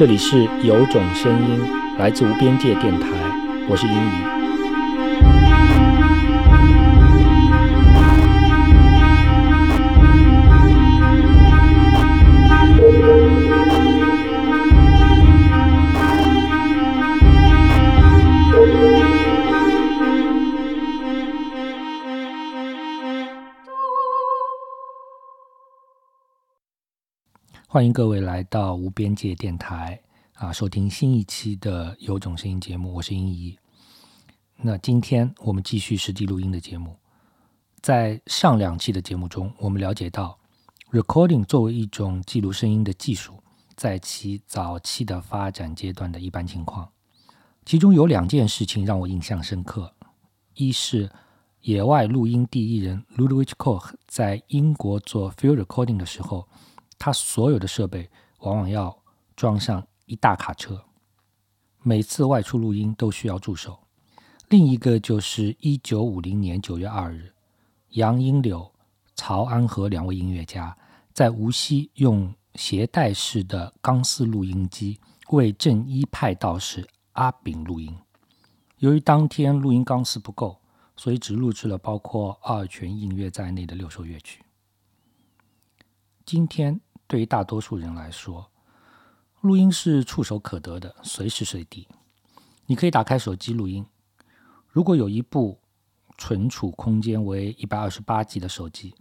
这里是有种声音来自无边界电台，我是英语。欢迎各位来到无边界电台啊，收听新一期的有种声音节目，我是英怡。那今天我们继续实地录音的节目，在上两期的节目中，我们了解到 recording 作为一种记录声音的技术，在其早期的发展阶段的一般情况，其中有两件事情让我印象深刻，一是野外录音第一人 Ludwig Koch 在英国做 field recording 的时候。他所有的设备往往要装上一大卡车，每次外出录音都需要助手。另一个就是一九五零年九月二日，杨英柳、曹安和两位音乐家在无锡用携带式的钢丝录音机为正一派道士阿炳录音。由于当天录音钢丝不够，所以只录制了包括二泉映月在内的六首乐曲。今天。对于大多数人来说，录音是触手可得的，随时随地。你可以打开手机录音。如果有一部存储空间为一百二十八 G 的手机，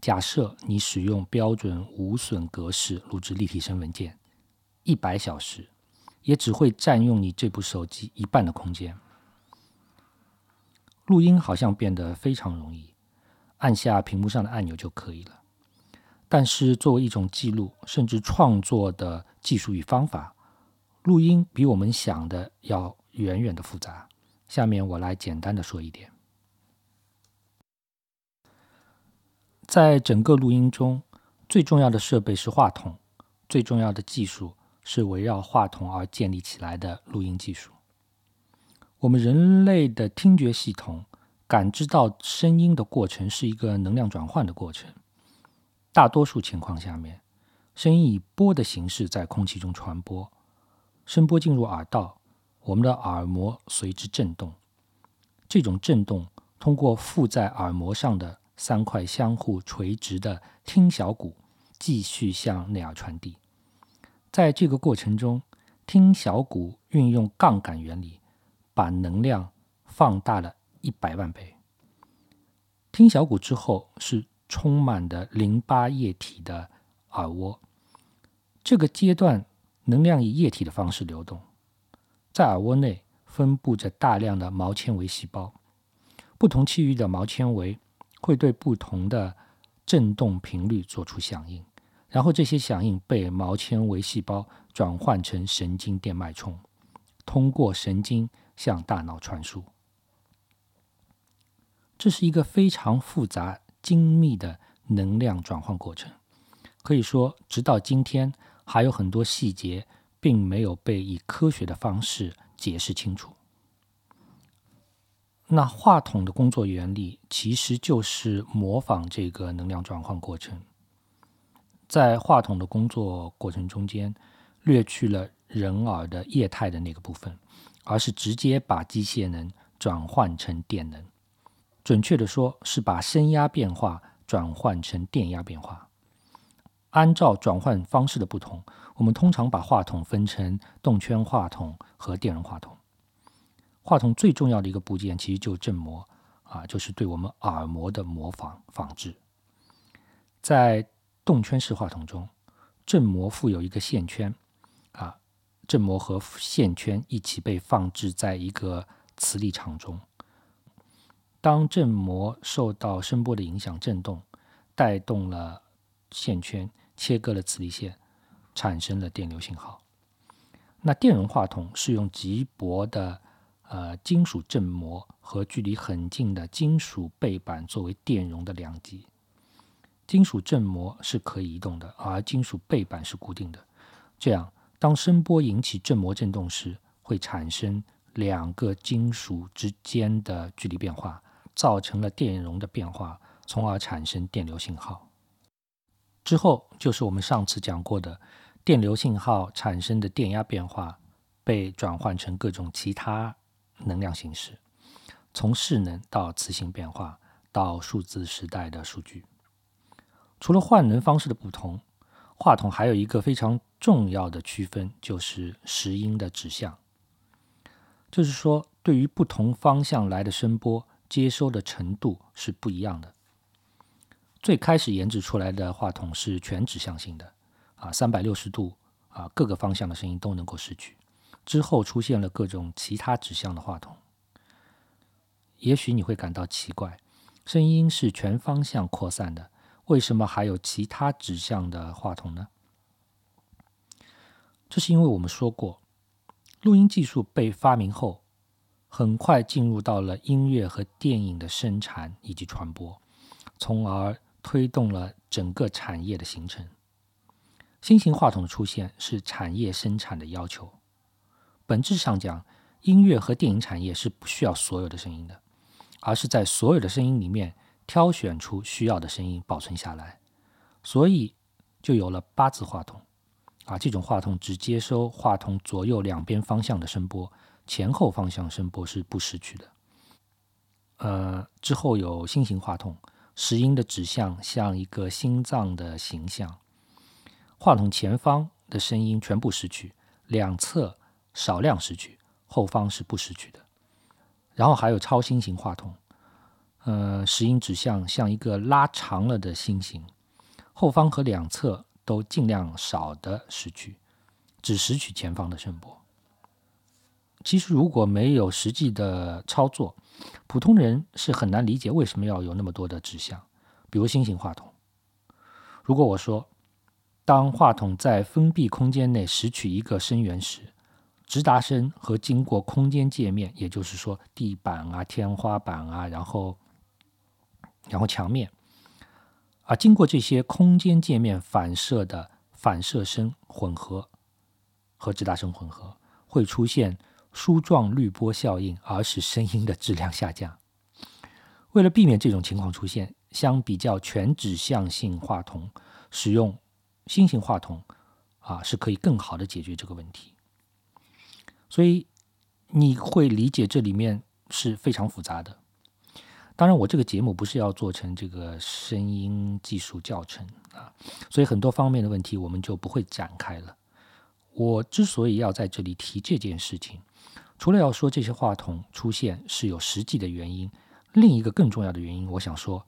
假设你使用标准无损格式录制立体声文件，一百小时也只会占用你这部手机一半的空间。录音好像变得非常容易，按下屏幕上的按钮就可以了。但是，作为一种记录甚至创作的技术与方法，录音比我们想的要远远的复杂。下面我来简单的说一点。在整个录音中，最重要的设备是话筒，最重要的技术是围绕话筒而建立起来的录音技术。我们人类的听觉系统感知到声音的过程是一个能量转换的过程。大多数情况下面，声音以波的形式在空气中传播，声波进入耳道，我们的耳膜随之震动。这种震动通过附在耳膜上的三块相互垂直的听小骨，继续向内耳传递。在这个过程中，听小骨运用杠杆原理，把能量放大了一百万倍。听小骨之后是。充满的淋巴液体的耳蜗，这个阶段能量以液体的方式流动，在耳蜗内分布着大量的毛纤维细胞，不同区域的毛纤维会对不同的振动频率做出响应，然后这些响应被毛纤维细胞转换成神经电脉冲，通过神经向大脑传输。这是一个非常复杂。精密的能量转换过程，可以说，直到今天，还有很多细节并没有被以科学的方式解释清楚。那话筒的工作原理其实就是模仿这个能量转换过程，在话筒的工作过程中间，略去了人耳的液态的那个部分，而是直接把机械能转换成电能。准确的说，是把声压变化转换成电压变化。按照转换方式的不同，我们通常把话筒分成动圈话筒和电容话筒。话筒最重要的一个部件其实就是振膜啊，就是对我们耳膜的模仿仿制。在动圈式话筒中，振膜附有一个线圈啊，振膜和线圈一起被放置在一个磁力场中。当振膜受到声波的影响振动，带动了线圈，切割了磁力线，产生了电流信号。那电容话筒是用极薄的呃金属振膜和距离很近的金属背板作为电容的两极。金属振膜是可以移动的，而金属背板是固定的。这样，当声波引起振膜振动时，会产生两个金属之间的距离变化。造成了电容的变化，从而产生电流信号。之后就是我们上次讲过的电流信号产生的电压变化被转换成各种其他能量形式，从势能到磁性变化到数字时代的数据。除了换能方式的不同，话筒还有一个非常重要的区分，就是时音的指向。就是说，对于不同方向来的声波，接收的程度是不一样的。最开始研制出来的话筒是全指向性的，啊，三百六十度啊，各个方向的声音都能够拾取。之后出现了各种其他指向的话筒。也许你会感到奇怪，声音是全方向扩散的。为什么还有其他指向的话筒呢？这是因为我们说过，录音技术被发明后，很快进入到了音乐和电影的生产以及传播，从而推动了整个产业的形成。新型话筒的出现是产业生产的要求。本质上讲，音乐和电影产业是不需要所有的声音的，而是在所有的声音里面。挑选出需要的声音保存下来，所以就有了八字话筒啊。这种话筒只接收话筒左右两边方向的声波，前后方向声波是不拾取的。呃，之后有新型话筒，拾音的指向像一个心脏的形象，话筒前方的声音全部拾取，两侧少量拾取，后方是不拾取的。然后还有超新型话筒。呃，拾音指向像一个拉长了的心形，后方和两侧都尽量少的拾取，只拾取前方的声波。其实如果没有实际的操作，普通人是很难理解为什么要有那么多的指向。比如新型话筒，如果我说，当话筒在封闭空间内拾取一个声源时，直达声和经过空间界面，也就是说地板啊、天花板啊，然后。然后墙面，啊，经过这些空间界面反射的反射声混合和直达声混合，会出现梳状滤波效应，而使声音的质量下降。为了避免这种情况出现，相比较全指向性话筒，使用新型话筒啊，是可以更好的解决这个问题。所以你会理解这里面是非常复杂的。当然，我这个节目不是要做成这个声音技术教程啊，所以很多方面的问题我们就不会展开了。我之所以要在这里提这件事情，除了要说这些话筒出现是有实际的原因，另一个更重要的原因，我想说，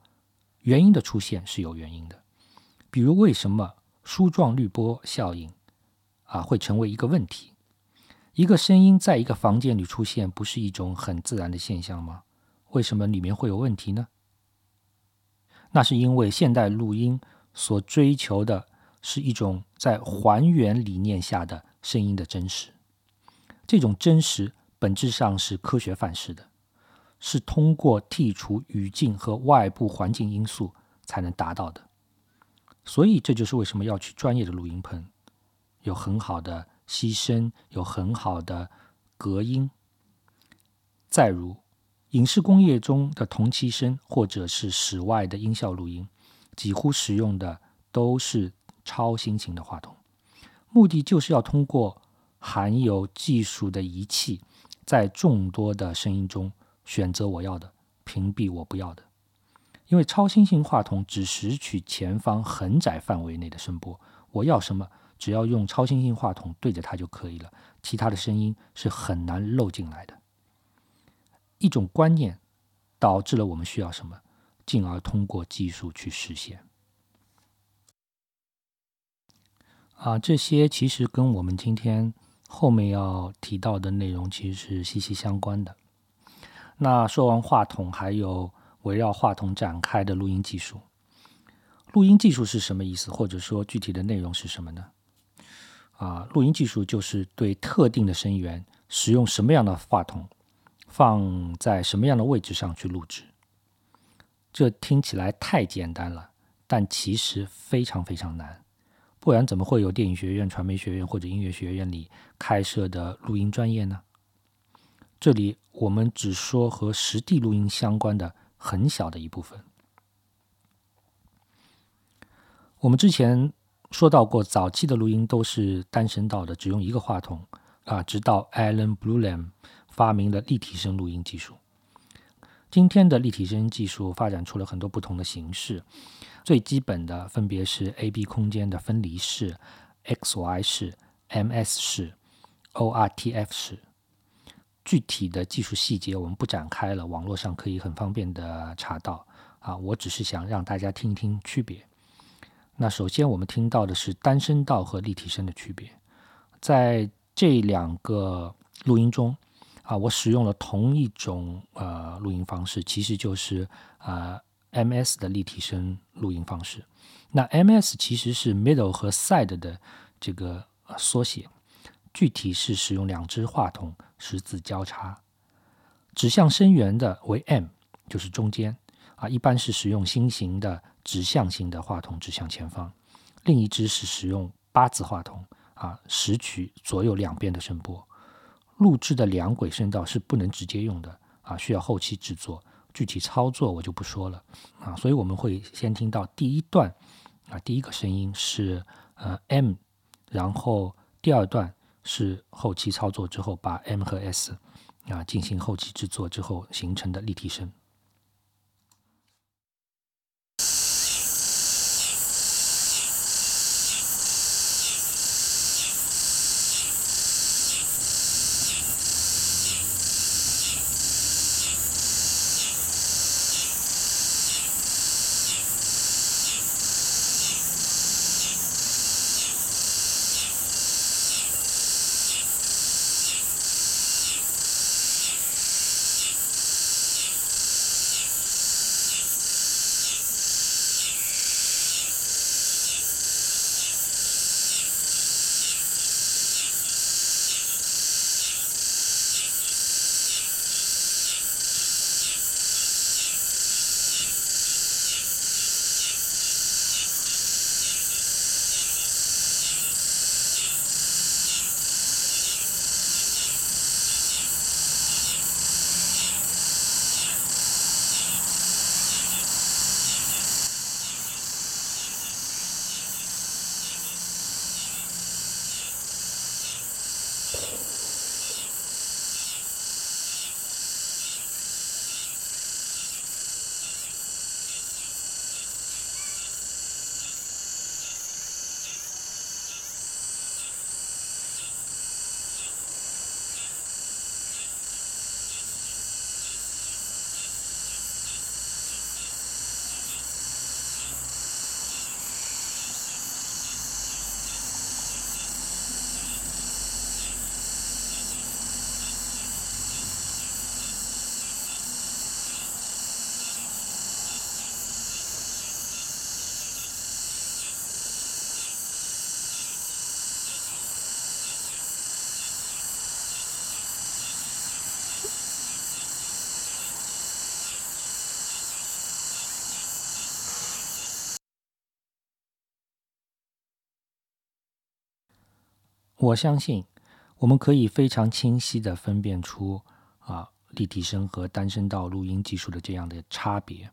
原因的出现是有原因的。比如，为什么梳状滤波效应啊会成为一个问题？一个声音在一个房间里出现，不是一种很自然的现象吗？为什么里面会有问题呢？那是因为现代录音所追求的是一种在还原理念下的声音的真实。这种真实本质上是科学范式的，是通过剔除语境和外部环境因素才能达到的。所以这就是为什么要去专业的录音棚，有很好的吸声，有很好的隔音。再如。影视工业中的同期声，或者是室外的音效录音，几乎使用的都是超新型的话筒，目的就是要通过含有技术的仪器，在众多的声音中选择我要的，屏蔽我不要的。因为超新型话筒只拾取前方很窄范围内的声波，我要什么，只要用超新型话筒对着它就可以了，其他的声音是很难漏进来的。一种观念导致了我们需要什么，进而通过技术去实现。啊，这些其实跟我们今天后面要提到的内容其实是息息相关的。那说完话筒，还有围绕话筒展开的录音技术。录音技术是什么意思？或者说具体的内容是什么呢？啊，录音技术就是对特定的声源使用什么样的话筒。放在什么样的位置上去录制？这听起来太简单了，但其实非常非常难。不然怎么会有电影学院、传媒学院或者音乐学院里开设的录音专业呢？这里我们只说和实地录音相关的很小的一部分。我们之前说到过，早期的录音都是单声道的，只用一个话筒啊，直到 Alan Blulam 发明了立体声录音技术。今天的立体声技术发展出了很多不同的形式，最基本的分别是 A/B 空间的分离式、X/Y 式、MS 式、ORTF 式。具体的技术细节我们不展开了，网络上可以很方便的查到。啊，我只是想让大家听一听区别。那首先我们听到的是单声道和立体声的区别，在这两个录音中，啊，我使用了同一种呃录音方式，其实就是啊 MS 的立体声录音方式。那 MS 其实是 middle 和 side 的这个缩写，具体是使用两只话筒十字交叉，指向声源的为 M，就是中间。啊，一般是使用心形的指向性的话筒指向前方，另一只是使用八字话筒啊，拾取左右两边的声波。录制的两轨声道是不能直接用的啊，需要后期制作，具体操作我就不说了啊。所以我们会先听到第一段啊，第一个声音是呃 M，然后第二段是后期操作之后把 M 和 S 啊进行后期制作之后形成的立体声。我相信，我们可以非常清晰的分辨出啊立体声和单声道录音技术的这样的差别。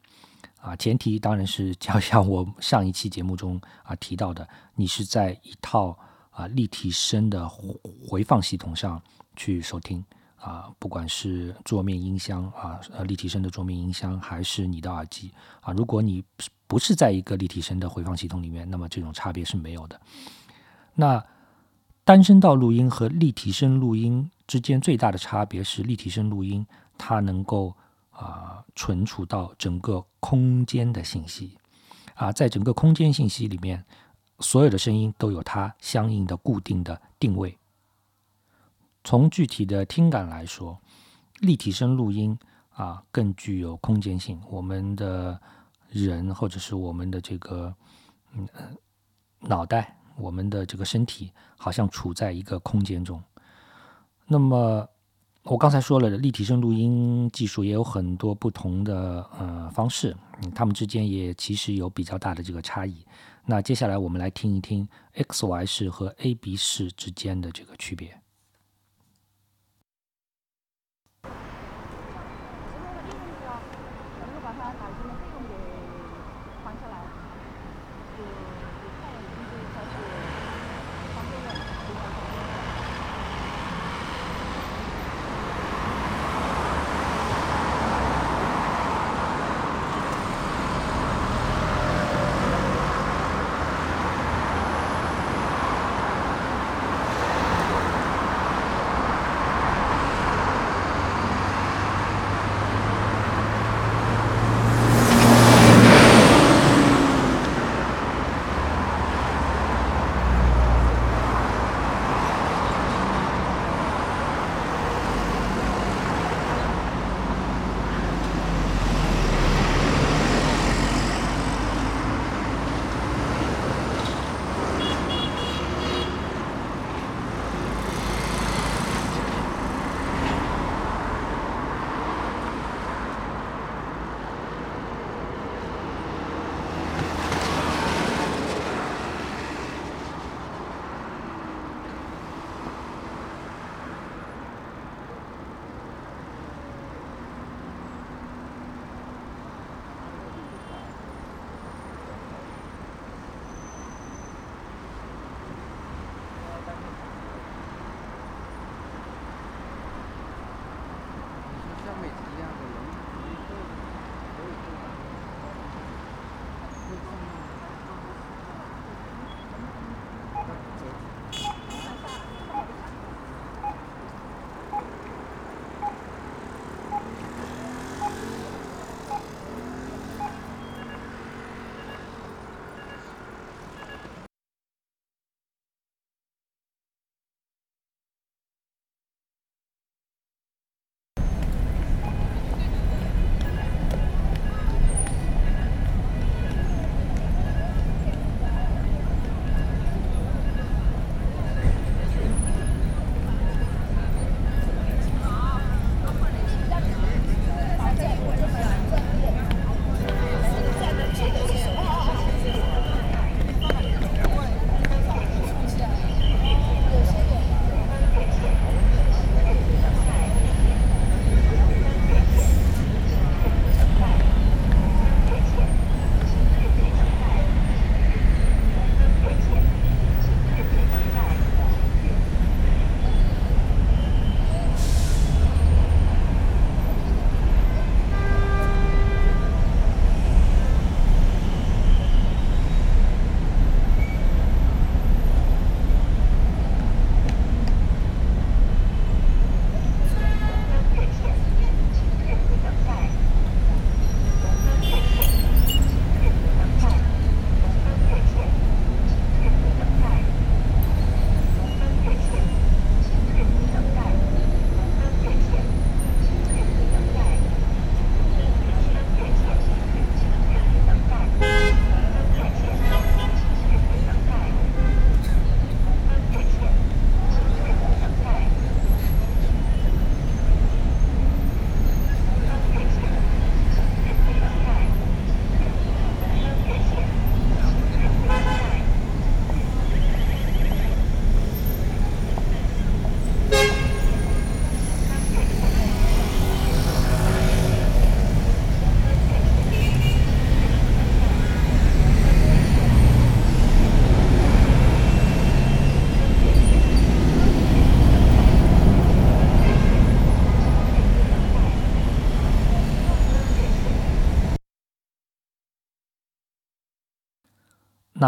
啊，前提当然是就像我上一期节目中啊提到的，你是在一套啊立体声的回放系统上去收听。啊，不管是桌面音箱啊呃立体声的桌面音箱，还是你的耳机。啊，如果你不是在一个立体声的回放系统里面，那么这种差别是没有的。那单声道录音和立体声录音之间最大的差别是，立体声录音它能够啊存储到整个空间的信息，啊，在整个空间信息里面，所有的声音都有它相应的固定的定位。从具体的听感来说，立体声录音啊更具有空间性。我们的人或者是我们的这个嗯脑袋。我们的这个身体好像处在一个空间中。那么，我刚才说了，立体声录音技术也有很多不同的呃方式，它们之间也其实有比较大的这个差异。那接下来我们来听一听 X Y 式和 A B 式之间的这个区别。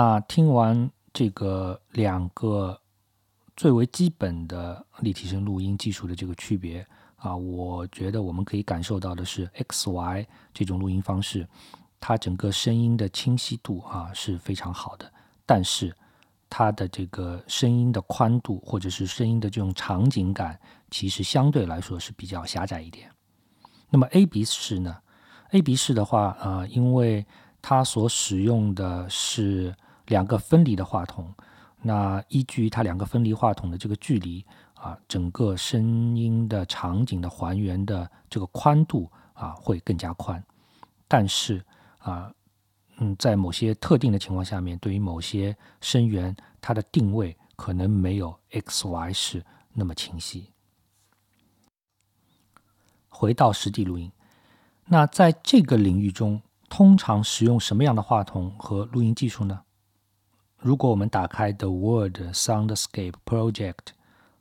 那听完这个两个最为基本的立体声录音技术的这个区别啊，我觉得我们可以感受到的是，XY 这种录音方式，它整个声音的清晰度啊是非常好的，但是它的这个声音的宽度或者是声音的这种场景感，其实相对来说是比较狭窄一点。那么 AB 式呢？AB 式的话啊，因为它所使用的是两个分离的话筒，那依据它两个分离话筒的这个距离啊，整个声音的场景的还原的这个宽度啊会更加宽。但是啊，嗯，在某些特定的情况下面，对于某些声源，它的定位可能没有 XY 式那么清晰。回到实地录音，那在这个领域中。通常使用什么样的话筒和录音技术呢？如果我们打开 The World Soundscape Project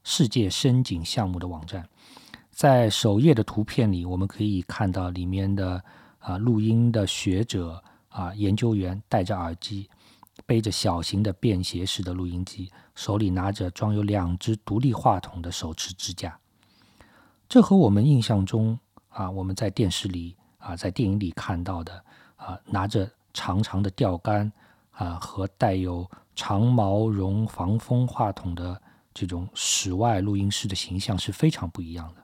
世界声景项目的网站，在首页的图片里，我们可以看到里面的啊录音的学者啊研究员戴着耳机，背着小型的便携式的录音机，手里拿着装有两只独立话筒的手持支架。这和我们印象中啊我们在电视里啊在电影里看到的。啊，拿着长长的钓竿啊，和带有长毛绒防风话筒的这种室外录音室的形象是非常不一样的。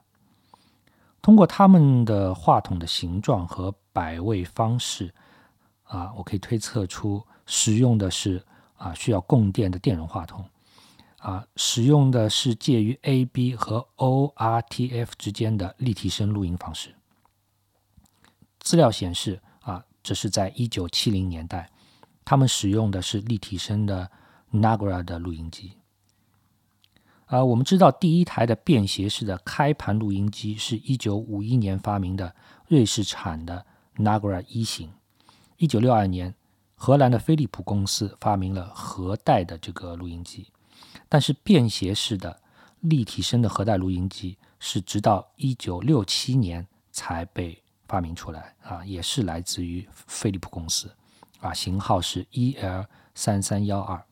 通过他们的话筒的形状和摆位方式啊，我可以推测出使用的是啊需要供电的电容话筒啊，使用的是介于 AB 和 ORTF 之间的立体声录音方式。资料显示。啊这是在一九七零年代，他们使用的是立体声的 Nagra 的录音机。啊，我们知道第一台的便携式的开盘录音机是一九五一年发明的瑞士产的 Nagra 一型。一九六二年，荷兰的飞利浦公司发明了核带的这个录音机。但是便携式的立体声的核带录音机是直到一九六七年才被。发明出来啊，也是来自于飞利浦公司啊，型号是 EL 三三幺二。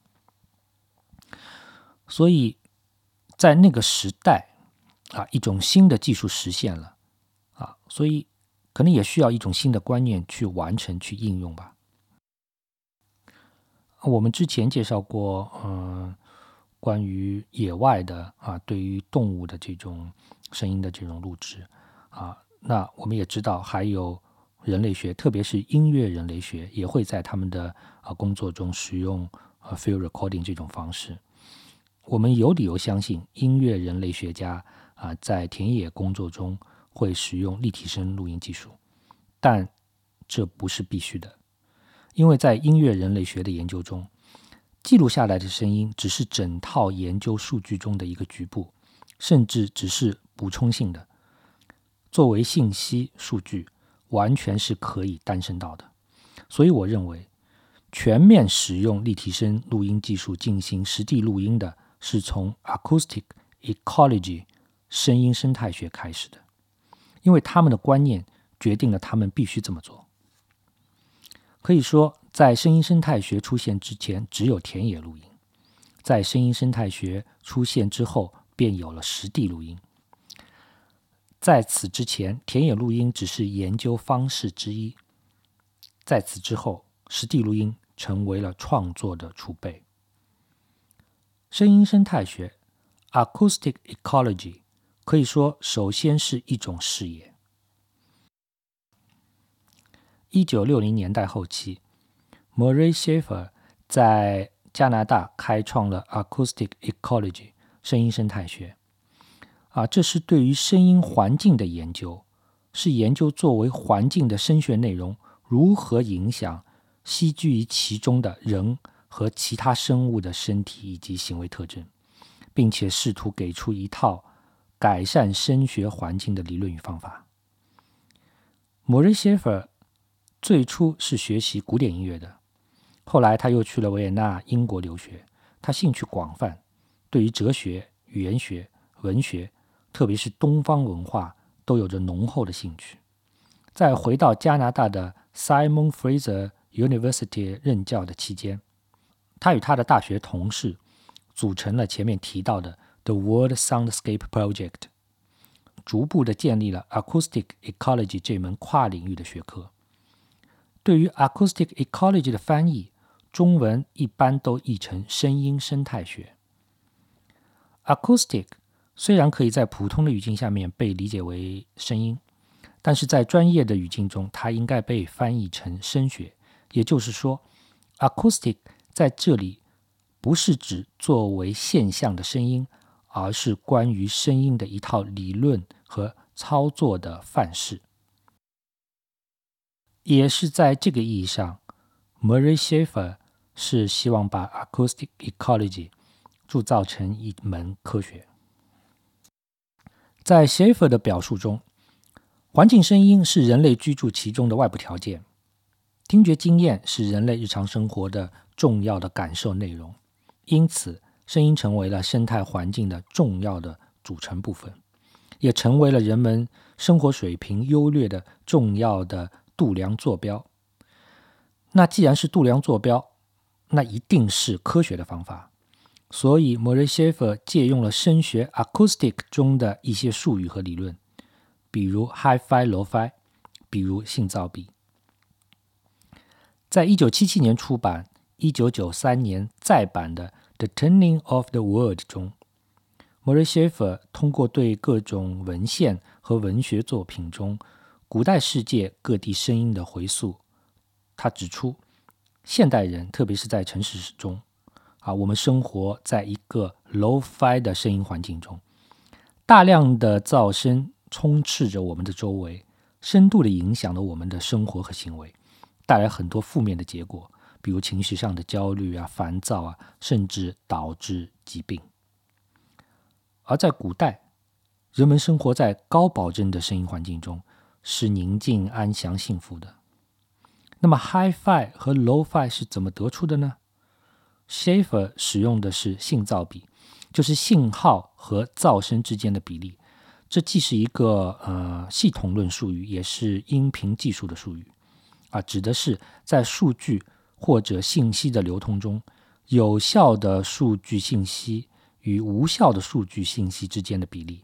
所以在那个时代啊，一种新的技术实现了啊，所以可能也需要一种新的观念去完成、去应用吧。我们之前介绍过，嗯，关于野外的啊，对于动物的这种声音的这种录制啊。那我们也知道，还有人类学，特别是音乐人类学，也会在他们的啊工作中使用呃 field recording 这种方式。我们有理由相信，音乐人类学家啊在田野工作中会使用立体声录音技术，但这不是必须的，因为在音乐人类学的研究中，记录下来的声音只是整套研究数据中的一个局部，甚至只是补充性的。作为信息数据，完全是可以诞生到的。所以，我认为全面使用立体声录音技术进行实地录音的，是从 acoustic ecology 声音生态学开始的，因为他们的观念决定了他们必须这么做。可以说，在声音生态学出现之前，只有田野录音；在声音生态学出现之后，便有了实地录音。在此之前，田野录音只是研究方式之一。在此之后，实地录音成为了创作的储备。声音生态学 （Acoustic Ecology） 可以说，首先是一种视野。一九六零年代后期，Murray Schafer 在加拿大开创了 Acoustic Ecology（ 声音生态学）。啊，这是对于声音环境的研究，是研究作为环境的声学内容如何影响栖居于其中的人和其他生物的身体以及行为特征，并且试图给出一套改善声学环境的理论与方法。莫瑞谢弗尔最初是学习古典音乐的，后来他又去了维也纳、英国留学，他兴趣广泛，对于哲学、语言学、文学。特别是东方文化都有着浓厚的兴趣。在回到加拿大的 Simon Fraser University 任教的期间，他与他的大学同事组成了前面提到的 The World Soundscape Project，逐步的建立了 Acoustic Ecology 这门跨领域的学科。对于 Acoustic Ecology 的翻译，中文一般都译成声音生态学。Acoustic 虽然可以在普通的语境下面被理解为声音，但是在专业的语境中，它应该被翻译成声学。也就是说，Acoustic 在这里不是指作为现象的声音，而是关于声音的一套理论和操作的范式。也是在这个意义上，Murray Schafer 是希望把 Acoustic Ecology 铸造成一门科学。在 Schaefer 的表述中，环境声音是人类居住其中的外部条件，听觉经验是人类日常生活的重要的感受内容，因此声音成为了生态环境的重要的组成部分，也成为了人们生活水平优劣的重要的度量坐标。那既然是度量坐标，那一定是科学的方法。所以，莫瑞谢夫借用了声学 （acoustic） 中的一些术语和理论，比如 “hi-fi”、“low-fi”，比如信噪比。在一九七七年出版、一九九三年再版的《The Turning of the World》中，莫瑞谢夫通过对各种文献和文学作品中古代世界各地声音的回溯，他指出，现代人，特别是在城市中。啊，我们生活在一个 low-fi 的声音环境中，大量的噪声充斥着我们的周围，深度的影响了我们的生活和行为，带来很多负面的结果，比如情绪上的焦虑啊、烦躁啊，甚至导致疾病。而在古代，人们生活在高保真的声音环境中，是宁静、安详、幸福的。那么 high fi 和 low-fi 是怎么得出的呢？Schafer 使用的是信噪比，就是信号和噪声之间的比例。这既是一个呃系统论术语，也是音频技术的术语啊，指的是在数据或者信息的流通中，有效的数据信息与无效的数据信息之间的比例。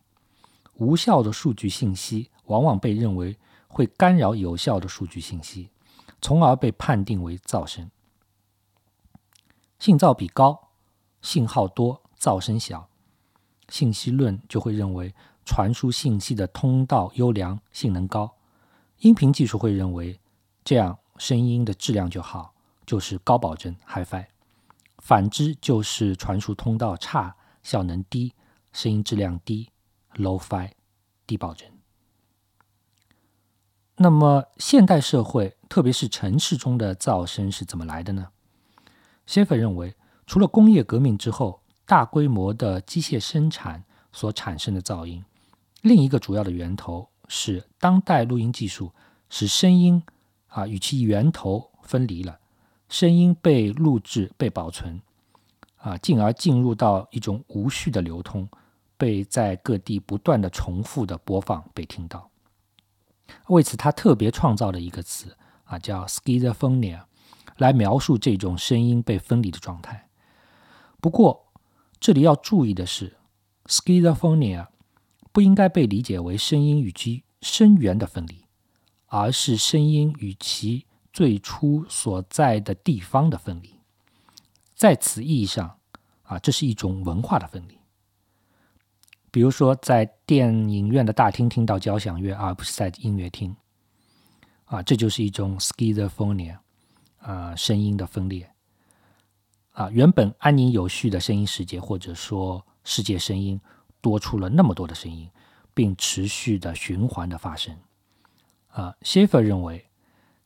无效的数据信息往往被认为会干扰有效的数据信息，从而被判定为噪声。信噪比高，信号多，噪声小，信息论就会认为传输信息的通道优良，性能高。音频技术会认为这样声音的质量就好，就是高保真 （Hi-Fi）。反之就是传输通道差，效能低，声音质量低 （Low-Fi），低保真。那么现代社会，特别是城市中的噪声是怎么来的呢？谢弗认为，除了工业革命之后大规模的机械生产所产生的噪音，另一个主要的源头是当代录音技术使声音啊与其源头分离了，声音被录制、被保存，啊，进而进入到一种无序的流通，被在各地不断的重复的播放、被听到。为此，他特别创造了一个词啊，叫 schizophrenia。来描述这种声音被分离的状态。不过，这里要注意的是，schizophrenia 不应该被理解为声音与其声源的分离，而是声音与其最初所在的地方的分离。在此意义上，啊，这是一种文化的分离。比如说，在电影院的大厅听到交响乐，而不是在音乐厅，啊，这就是一种 schizophrenia。啊，声音的分裂啊，原本安宁有序的声音世界，或者说世界声音多出了那么多的声音，并持续的循环的发生。啊，Schafer 认为，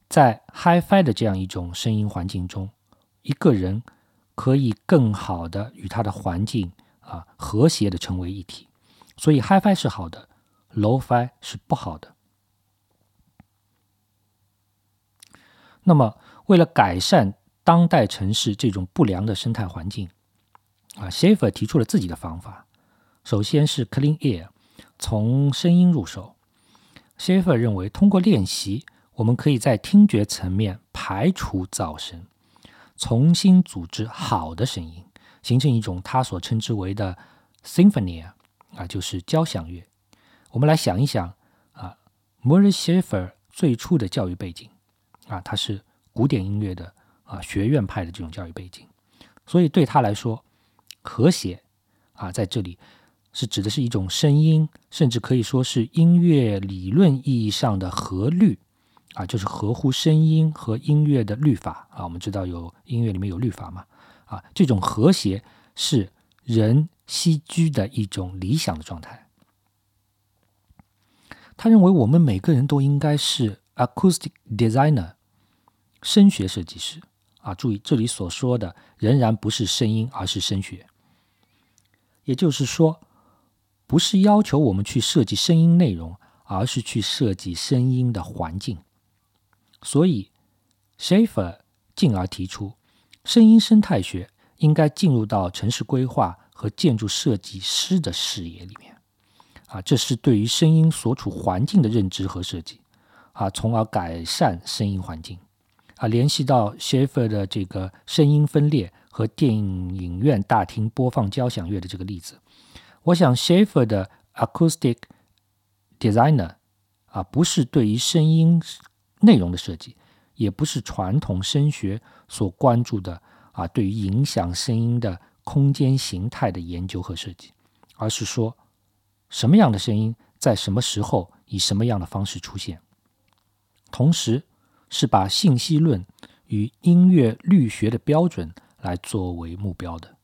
在 Hi-Fi 的这样一种声音环境中，一个人可以更好的与他的环境啊和谐的成为一体。所以 Hi-Fi 是好的，Low-Fi 是不好的。那么。为了改善当代城市这种不良的生态环境，啊，Schafer 提出了自己的方法。首先是 Clean Air，从声音入手。Schafer 认为，通过练习，我们可以在听觉层面排除噪声，重新组织好的声音，形成一种他所称之为的 symphony 啊，就是交响乐。我们来想一想啊，Murray Schafer 最初的教育背景啊，他是古典音乐的啊学院派的这种教育背景，所以对他来说，和谐啊在这里是指的是一种声音，甚至可以说是音乐理论意义上的和律。啊，就是合乎声音和音乐的律法啊。我们知道有音乐里面有律法嘛，啊，这种和谐是人栖居的一种理想的状态。他认为我们每个人都应该是 acoustic designer，声学设计师啊。注意这里所说的仍然不是声音，而是声学。也就是说，不是要求我们去设计声音内容，而是去设计声音的环境。所以，Schafer 进而提出，声音生态学应该进入到城市规划和建筑设计师的视野里面。啊，这是对于声音所处环境的认知和设计，啊，从而改善声音环境。啊，联系到 Schafer 的这个声音分裂和电影院大厅播放交响乐的这个例子，我想 Schafer 的 acoustic designer 啊，不是对于声音。内容的设计，也不是传统声学所关注的啊，对于影响声音的空间形态的研究和设计，而是说什么样的声音在什么时候以什么样的方式出现，同时是把信息论与音乐律学的标准来作为目标的。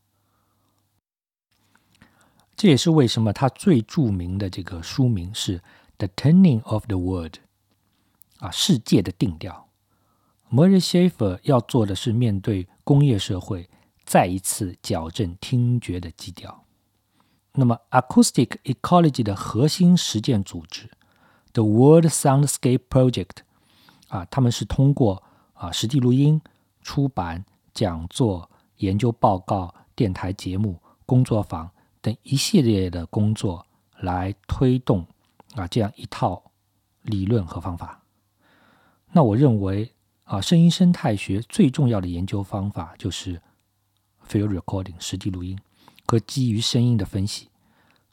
这也是为什么他最著名的这个书名是《The Turning of the World》。啊，世界的定调。Murray Schafer 要做的是面对工业社会，再一次矫正听觉的基调。那么，Acoustic Ecology 的核心实践组织 The World Soundscape Project 啊，他们是通过啊实地录音、出版、讲座、研究报告、电台节目、工作坊等一系列的工作来推动啊这样一套理论和方法。那我认为啊，声音生态学最重要的研究方法就是 field recording 实地录音和基于声音的分析。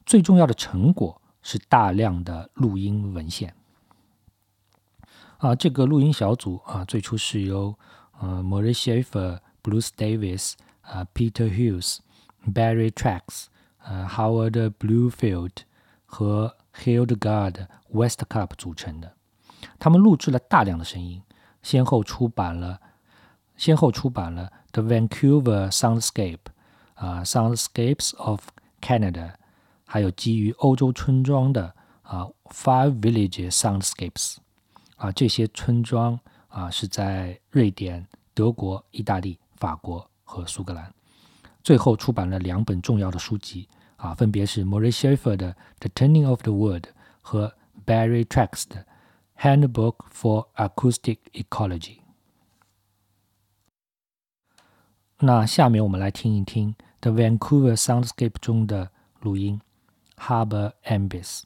最重要的成果是大量的录音文献。啊，这个录音小组啊，最初是由呃 Murray Schafer、Bruce Davis、啊 Peter Hughes、Barry Trax、呃 Howard Bluefield 和 Hildegard Westcup 组成的。他们录制了大量的声音，先后出版了，先后出版了《The Vancouver Soundscape》啊，《Soundscapes of Canada》，还有基于欧洲村庄的啊，《Five Village Soundscapes》啊，这些村庄啊是在瑞典、德国、意大利、法国和苏格兰。最后出版了两本重要的书籍啊，分别是 Maurice Schaeffer 的《The Turning of the World》和 Barry Trax 的。Handbook for Acoustic Ecology。那下面我们来听一听《The Vancouver Soundscape》中的录音，Harbour Ambis。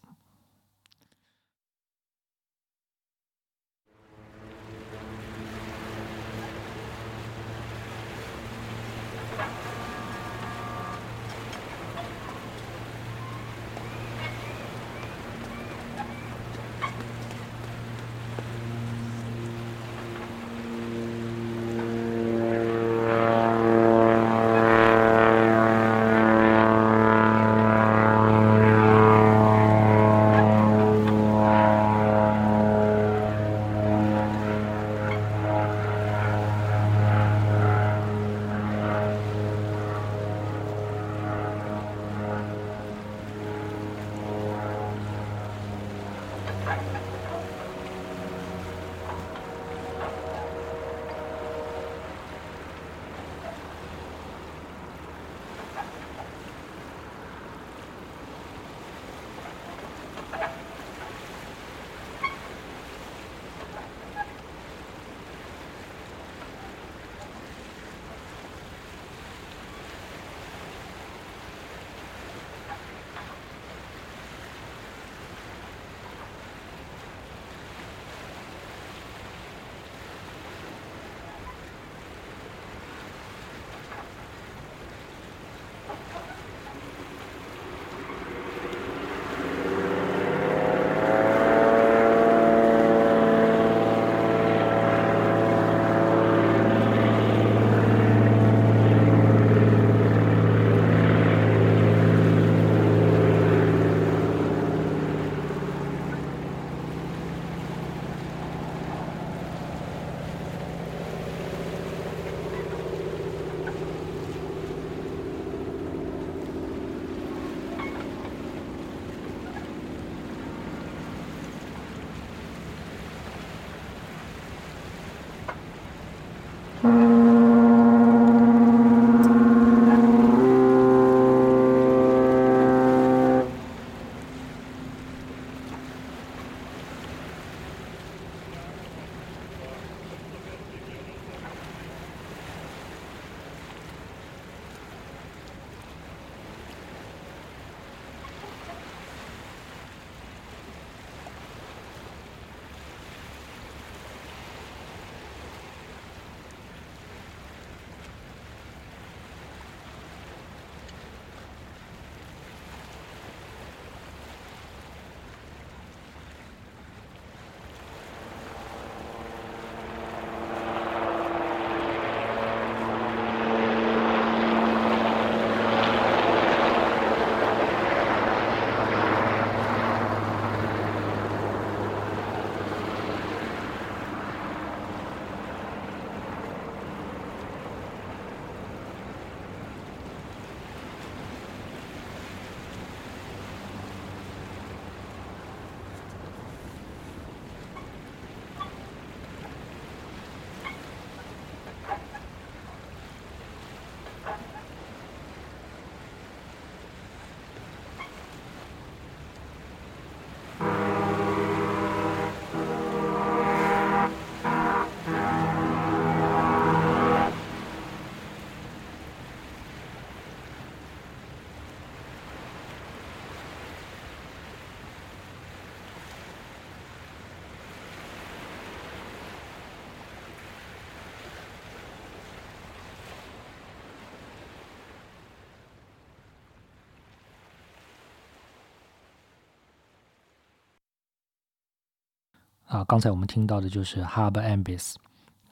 啊，刚才我们听到的就是 Harbor Ambience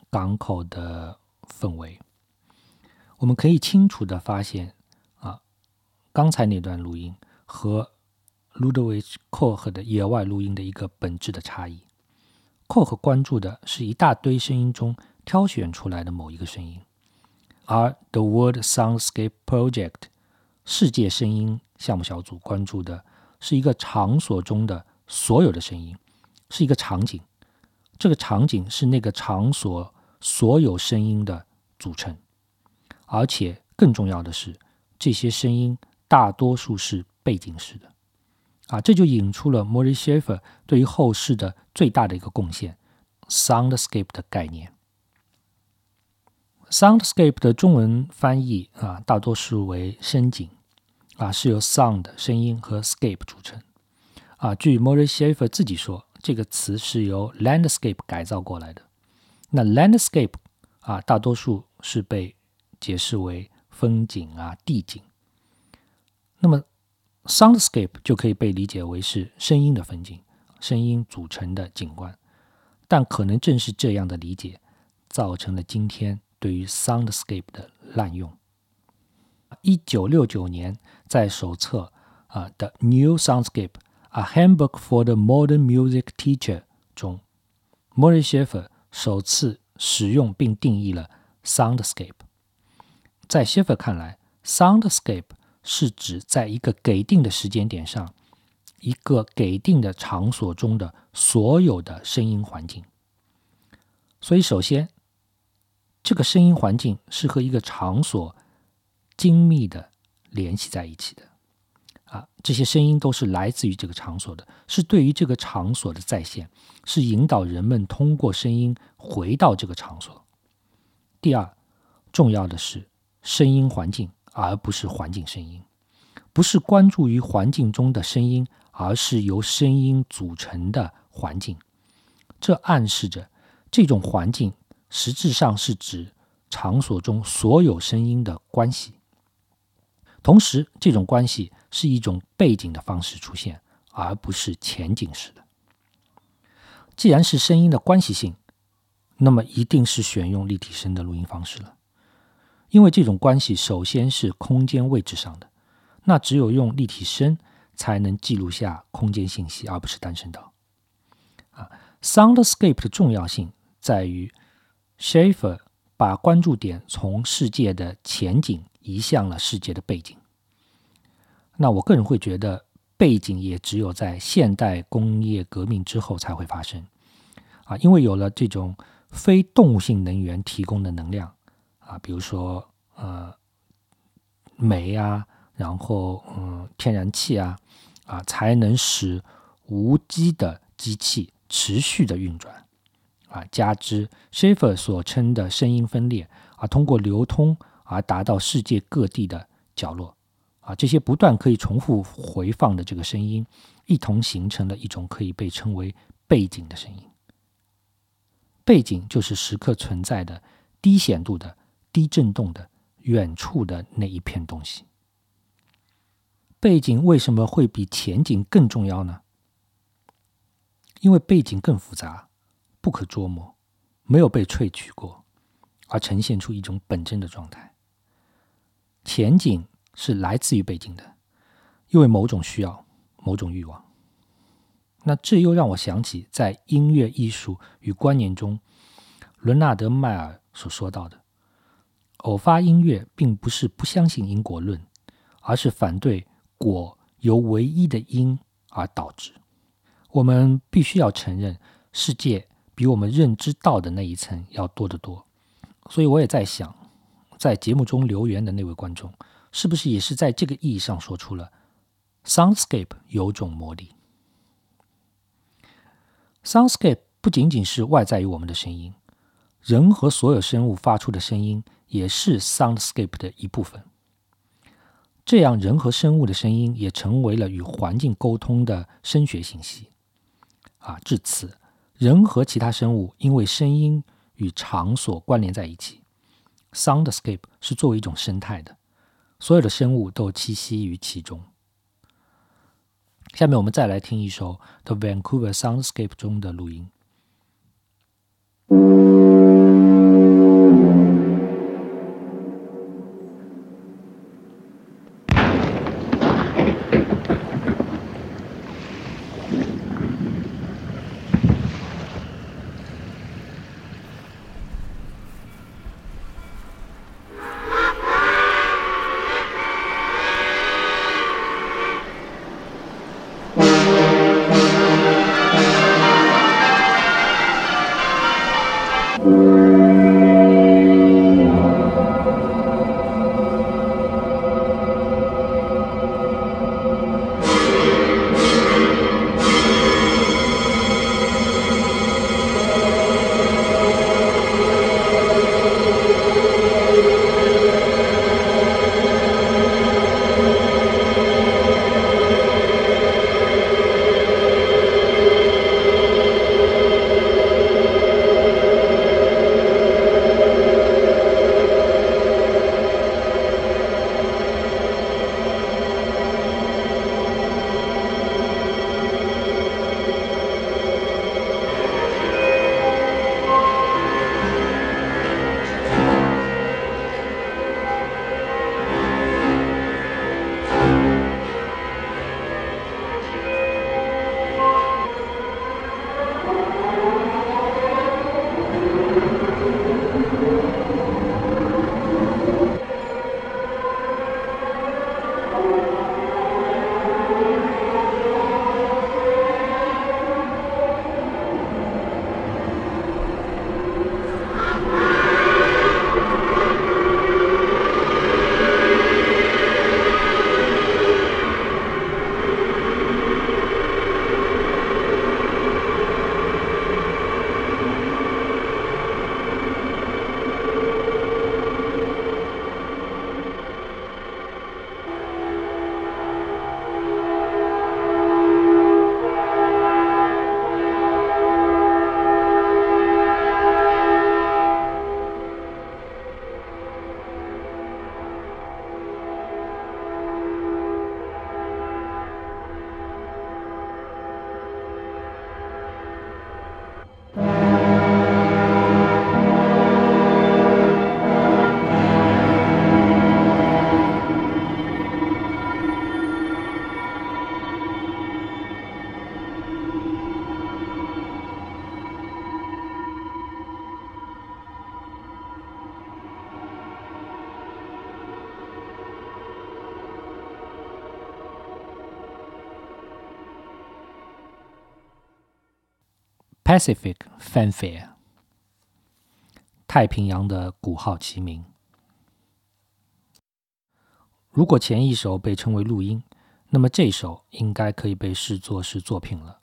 港口的氛围。我们可以清楚的发现啊，刚才那段录音和 Ludwig Koch 的野外录音的一个本质的差异。Koch 关注的是一大堆声音中挑选出来的某一个声音，而 The World Soundscape Project 世界声音项目小组关注的是一个场所中的所有的声音，是一个场景。这个场景是那个场所所有声音的组成。而且更重要的是，这些声音大多数是背景式的，啊，这就引出了 m o r i s h e f e r 对于后世的最大的一个贡献 ——soundscape 的概念。soundscape 的中文翻译啊，大多数为声景，啊，是由 sound 声音和 scape 组成。啊，据 m o r i s h e f e r 自己说，这个词是由 landscape 改造过来的。那 landscape 啊，大多数是被解释为风景啊、地景，那么 soundscape 就可以被理解为是声音的风景，声音组成的景观。但可能正是这样的理解，造成了今天对于 soundscape 的滥用。一九六九年，在手册啊的 New Soundscape: A Handbook for the Modern Music Teacher 中 m o r i s h e f e r 首次使用并定义了 soundscape。在 s h i f f e r 看来，soundscape 是指在一个给定的时间点上，一个给定的场所中的所有的声音环境。所以，首先，这个声音环境是和一个场所精密的联系在一起的。啊，这些声音都是来自于这个场所的，是对于这个场所的再现，是引导人们通过声音回到这个场所。第二，重要的是。声音环境，而不是环境声音，不是关注于环境中的声音，而是由声音组成的环境。这暗示着这种环境实质上是指场所中所有声音的关系。同时，这种关系是一种背景的方式出现，而不是前景式的。既然是声音的关系性，那么一定是选用立体声的录音方式了。因为这种关系首先是空间位置上的，那只有用立体声才能记录下空间信息，而不是单声道。啊，soundscape 的重要性在于，Schaefer 把关注点从世界的前景移向了世界的背景。那我个人会觉得，背景也只有在现代工业革命之后才会发生。啊，因为有了这种非动物性能源提供的能量。啊，比如说呃，煤啊，然后嗯，天然气啊，啊，才能使无机的机器持续的运转。啊，加之 Schaefer 所称的声音分裂，啊，通过流通而达到世界各地的角落。啊，这些不断可以重复回放的这个声音，一同形成了一种可以被称为背景的声音。背景就是时刻存在的低显度的。低振动的远处的那一片东西，背景为什么会比前景更重要呢？因为背景更复杂、不可捉摸，没有被萃取过，而呈现出一种本真的状态。前景是来自于背景的，因为某种需要、某种欲望。那这又让我想起在音乐艺术与观念中，伦纳德·迈尔所说到的。偶发音乐并不是不相信因果论，而是反对果由唯一的因而导致。我们必须要承认，世界比我们认知到的那一层要多得多。所以我也在想，在节目中留言的那位观众，是不是也是在这个意义上说出了 “soundscape” 有种魔力？soundscape 不仅仅是外在于我们的声音，人和所有生物发出的声音。也是 soundscape 的一部分。这样，人和生物的声音也成为了与环境沟通的声学信息。啊，至此，人和其他生物因为声音与场所关联在一起。soundscape 是作为一种生态的，所有的生物都栖息于其中。下面我们再来听一首 The Vancouver Soundscape 中的录音，Pacific Fanfare，太平洋的鼓号齐鸣。如果前一首被称为录音，那么这首应该可以被视作是作品了。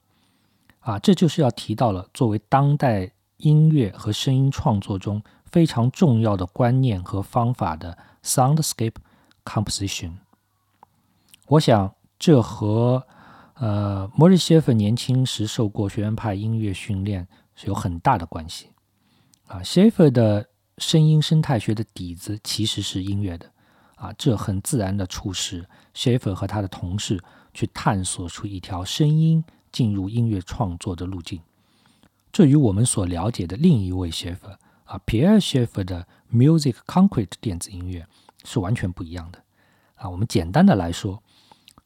啊，这就是要提到了作为当代音乐和声音创作中非常重要的观念和方法的 soundscape composition。我想这和呃莫里谢夫年轻时受过学院派音乐训练是有很大的关系。啊，谢夫的声音生态学的底子其实是音乐的。啊，这很自然的促使 Schaefer 和他的同事去探索出一条声音进入音乐创作的路径。这与我们所了解的另一位 Schaefer 啊，Pierre Schaefer 的 Music Concrete 电子音乐是完全不一样的。啊，我们简单的来说，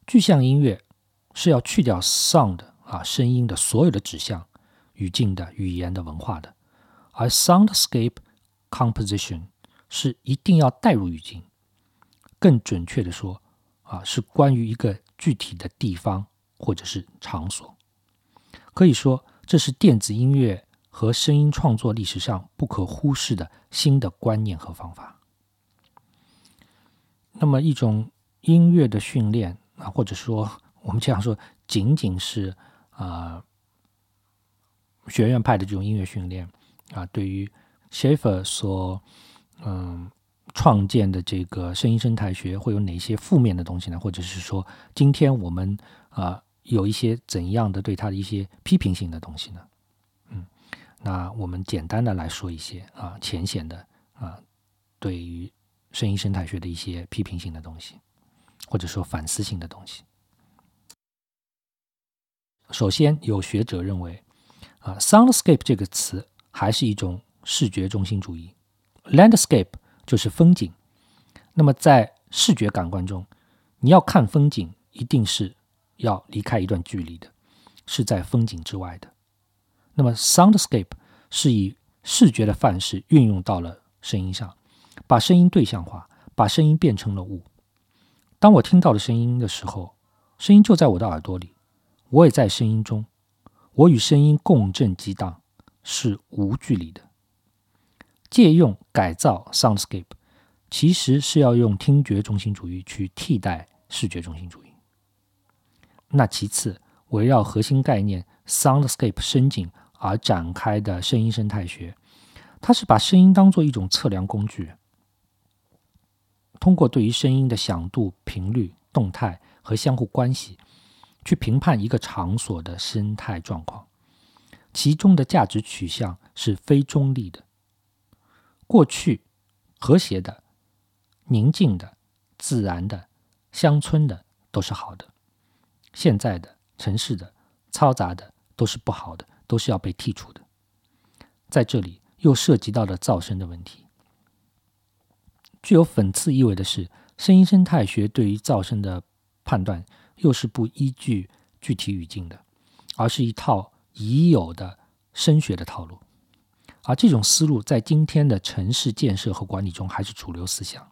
具象音乐是要去掉 sound 啊声音的所有的指向、语境的语言的文化的，而 soundscape composition 是一定要带入语境。更准确的说，啊，是关于一个具体的地方或者是场所。可以说，这是电子音乐和声音创作历史上不可忽视的新的观念和方法。那么，一种音乐的训练啊，或者说我们这样说，仅仅是啊学院派的这种音乐训练啊，对于 Schaefer 所嗯。创建的这个声音生态学会有哪些负面的东西呢？或者是说，今天我们啊有一些怎样的对它的一些批评性的东西呢？嗯，那我们简单的来说一些啊浅显的啊对于声音生态学的一些批评性的东西，或者说反思性的东西。首先，有学者认为啊，soundscape 这个词还是一种视觉中心主义，landscape。就是风景。那么在视觉感官中，你要看风景，一定是要离开一段距离的，是在风景之外的。那么 soundscape 是以视觉的范式运用到了声音上，把声音对象化，把声音变成了物。当我听到的声音的时候，声音就在我的耳朵里，我也在声音中，我与声音共振激荡，是无距离的。借用改造 soundscape，其实是要用听觉中心主义去替代视觉中心主义。那其次，围绕核心概念 soundscape 深井而展开的声音生态学，它是把声音当做一种测量工具，通过对于声音的响度、频率、动态和相互关系，去评判一个场所的生态状况，其中的价值取向是非中立的。过去，和谐的、宁静的、自然的、乡村的都是好的；现在的、城市的、嘈杂的都是不好的，都是要被剔除的。在这里又涉及到了噪声的问题。具有讽刺意味的是，声音生态学对于噪声的判断又是不依据具体语境的，而是一套已有的声学的套路。而这种思路在今天的城市建设和管理中还是主流思想。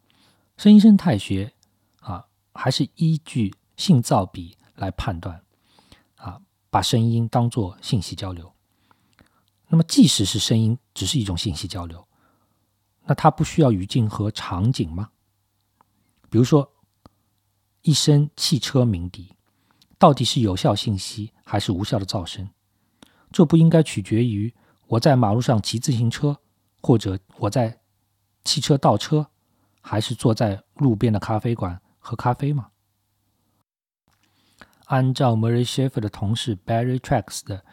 声音生态学啊，还是依据信噪比来判断啊，把声音当作信息交流。那么，即使是声音只是一种信息交流，那它不需要语境和场景吗？比如说，一声汽车鸣笛，到底是有效信息还是无效的噪声？这不应该取决于。我在马路上骑自行车，或者我在汽车倒车，还是坐在路边的咖啡馆喝咖啡吗？按照 Murray Schafer 的同事 Barry Tracks 的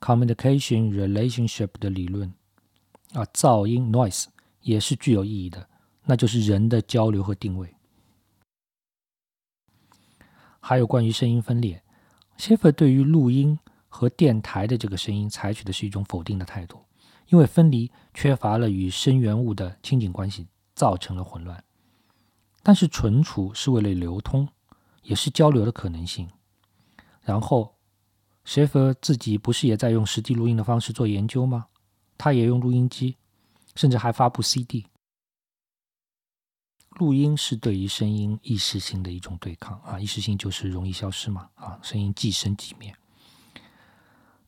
Communication Relationship 的理论，啊，噪音 noise 也是具有意义的，那就是人的交流和定位。还有关于声音分裂，Schafer 对于录音。和电台的这个声音采取的是一种否定的态度，因为分离缺乏了与声源物的亲近关系，造成了混乱。但是存储是为了流通，也是交流的可能性。然后，Schafer 自己不是也在用实地录音的方式做研究吗？他也用录音机，甚至还发布 CD。录音是对于声音意识性的一种对抗啊，意识性就是容易消失嘛啊，声音即生即灭。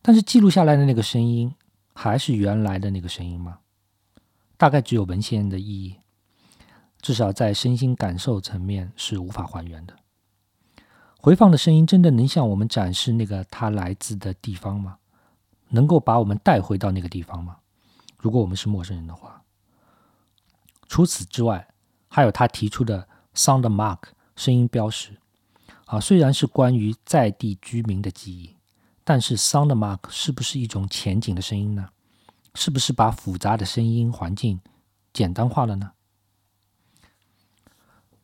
但是记录下来的那个声音还是原来的那个声音吗？大概只有文献的意义，至少在身心感受层面是无法还原的。回放的声音真的能向我们展示那个它来自的地方吗？能够把我们带回到那个地方吗？如果我们是陌生人的话。除此之外，还有他提出的 sound mark 声音标识啊，虽然是关于在地居民的记忆，但是 sound mark 是不是一种前景的声音呢？是不是把复杂的声音环境简单化了呢？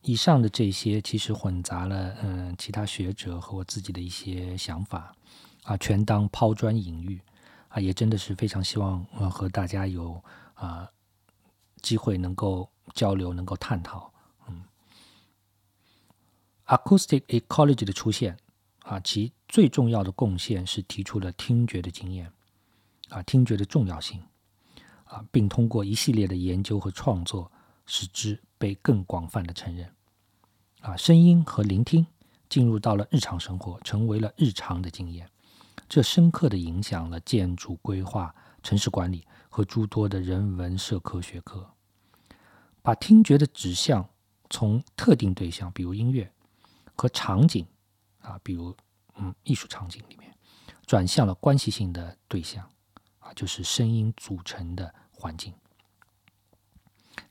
以上的这些其实混杂了嗯其他学者和我自己的一些想法啊，全当抛砖引玉啊，也真的是非常希望呃和大家有啊机会能够交流，能够探讨。嗯，acoustic ecology 的出现啊，其最重要的贡献是提出了听觉的经验。啊，听觉的重要性，啊，并通过一系列的研究和创作，使之被更广泛的承认。啊，声音和聆听进入到了日常生活，成为了日常的经验，这深刻的影响了建筑规划、城市管理和诸多的人文社科学科。把听觉的指向从特定对象，比如音乐和场景，啊，比如嗯艺术场景里面，转向了关系性的对象啊。就是声音组成的环境。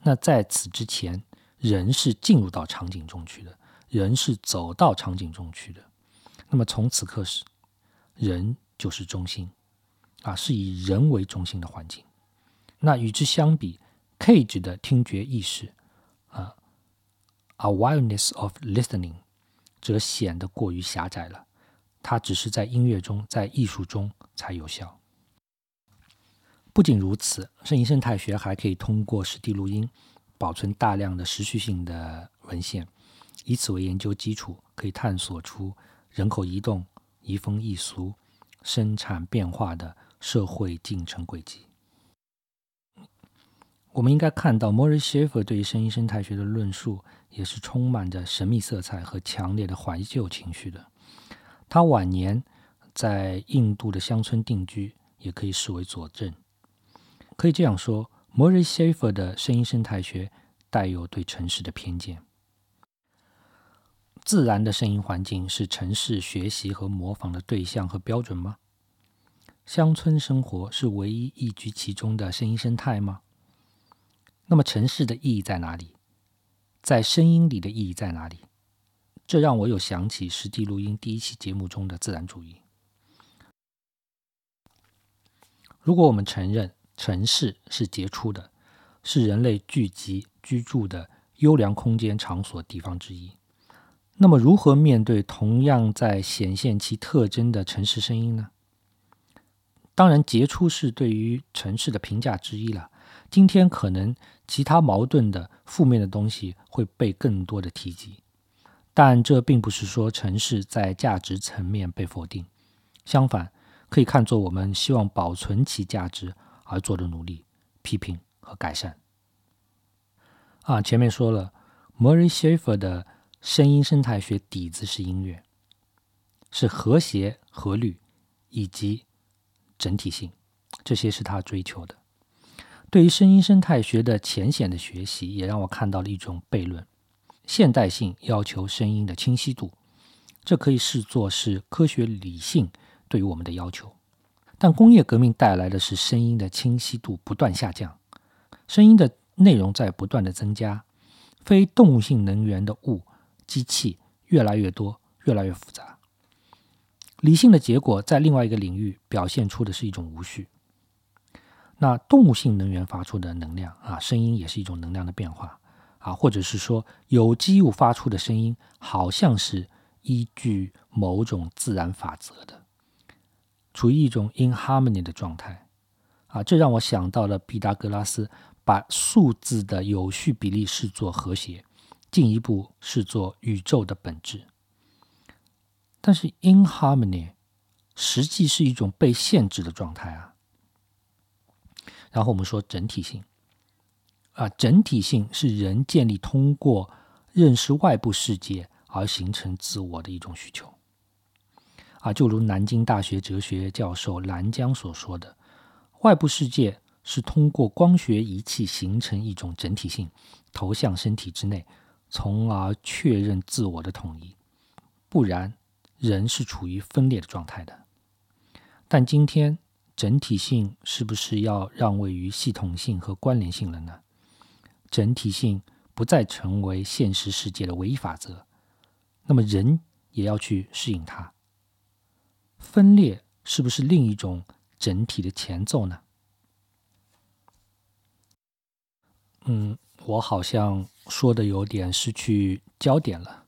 那在此之前，人是进入到场景中去的，人是走到场景中去的。那么从此刻始，人就是中心，啊，是以人为中心的环境。那与之相比，Cage 的听觉意识，啊，awareness of listening，则显得过于狭窄了。它只是在音乐中，在艺术中才有效。不仅如此，声音生态学还可以通过实地录音保存大量的时序性的文献，以此为研究基础，可以探索出人口移动、移风易俗、生产变化的社会进程轨迹。我们应该看到，Morris Schaefer 对于声音生态学的论述也是充满着神秘色彩和强烈的怀旧情绪的。他晚年在印度的乡村定居，也可以视为佐证。可以这样说，Morris Schaefer 的声音生态学带有对城市的偏见。自然的声音环境是城市学习和模仿的对象和标准吗？乡村生活是唯一一居其中的声音生态吗？那么城市的意义在哪里？在声音里的意义在哪里？这让我有想起实地录音第一期节目中的自然主义。如果我们承认，城市是杰出的，是人类聚集居住的优良空间场所地方之一。那么，如何面对同样在显现其特征的城市声音呢？当然，杰出是对于城市的评价之一了。今天可能其他矛盾的负面的东西会被更多的提及，但这并不是说城市在价值层面被否定，相反，可以看作我们希望保存其价值。而做的努力、批评和改善。啊，前面说了，Murray Schaefer 的声音生态学底子是音乐，是和谐、和律以及整体性，这些是他追求的。对于声音生态学的浅显的学习，也让我看到了一种悖论：现代性要求声音的清晰度，这可以视作是科学理性对于我们的要求。但工业革命带来的是声音的清晰度不断下降，声音的内容在不断的增加，非动物性能源的物机器越来越多，越来越复杂。理性的结果在另外一个领域表现出的是一种无序。那动物性能源发出的能量啊，声音也是一种能量的变化啊，或者是说有机物发出的声音好像是依据某种自然法则的。处于一种 in harmony 的状态，啊，这让我想到了毕达哥拉斯把数字的有序比例视作和谐，进一步视作宇宙的本质。但是 in harmony 实际是一种被限制的状态啊。然后我们说整体性，啊，整体性是人建立通过认识外部世界而形成自我的一种需求。啊，就如南京大学哲学教授兰江所说的，外部世界是通过光学仪器形成一种整体性，投向身体之内，从而确认自我的统一。不然，人是处于分裂的状态的。但今天，整体性是不是要让位于系统性和关联性了呢？整体性不再成为现实世界的唯一法则，那么人也要去适应它。分裂是不是另一种整体的前奏呢？嗯，我好像说的有点失去焦点了。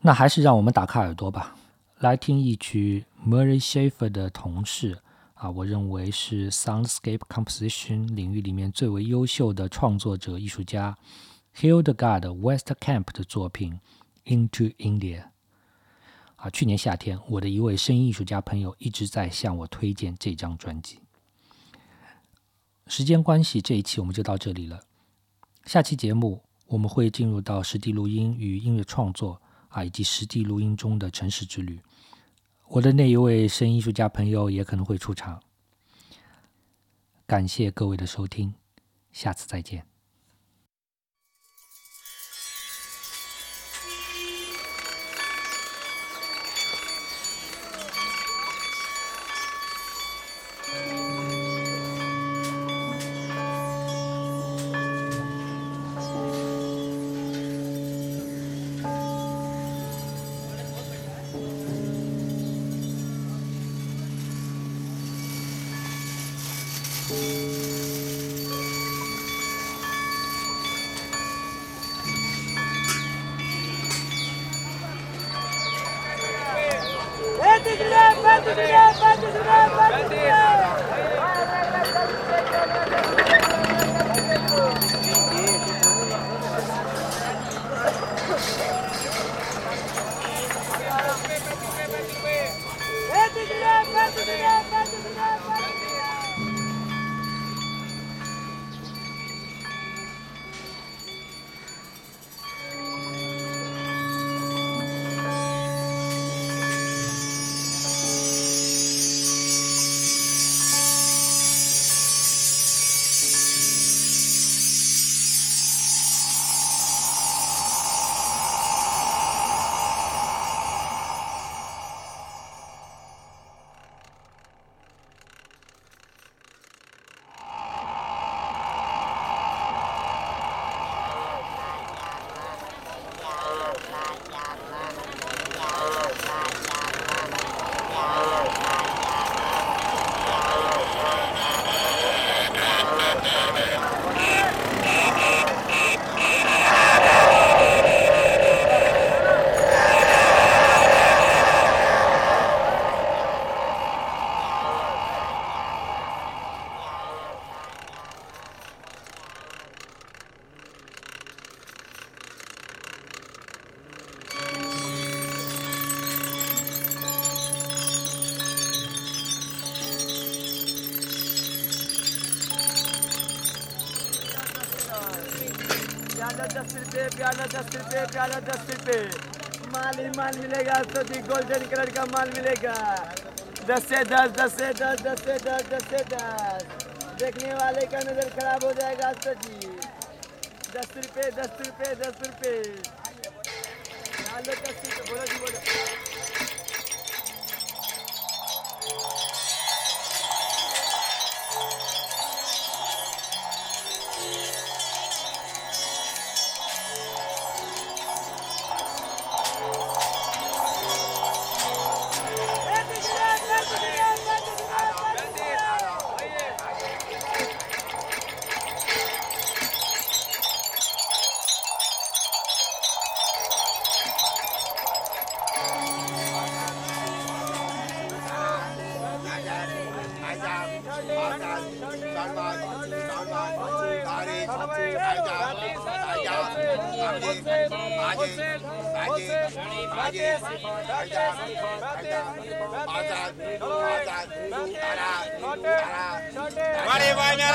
那还是让我们打开耳朵吧，来听一曲 Murray Schafer 的同事啊，我认为是 Soundscape Composition 领域里面最为优秀的创作者艺术家 Hildegard Westcamp 的作品 Into India。啊，去年夏天，我的一位声音艺术家朋友一直在向我推荐这张专辑。时间关系，这一期我们就到这里了。下期节目我们会进入到实地录音与音乐创作啊，以及实地录音中的城市之旅。我的那一位声音艺术家朋友也可能会出场。感谢各位的收听，下次再见。रुपये दस रुपये माल ही माल मिलेगा तो golden colour का माल मिलेगा। दस से दस दस से दस दस से दस दस से दस। देखने वाले का नज़र खराब हो जाएगा तो जी दस रुपये दस रुपये दस रुपये ajá ajá ajá ajá ajá. Twenty five million.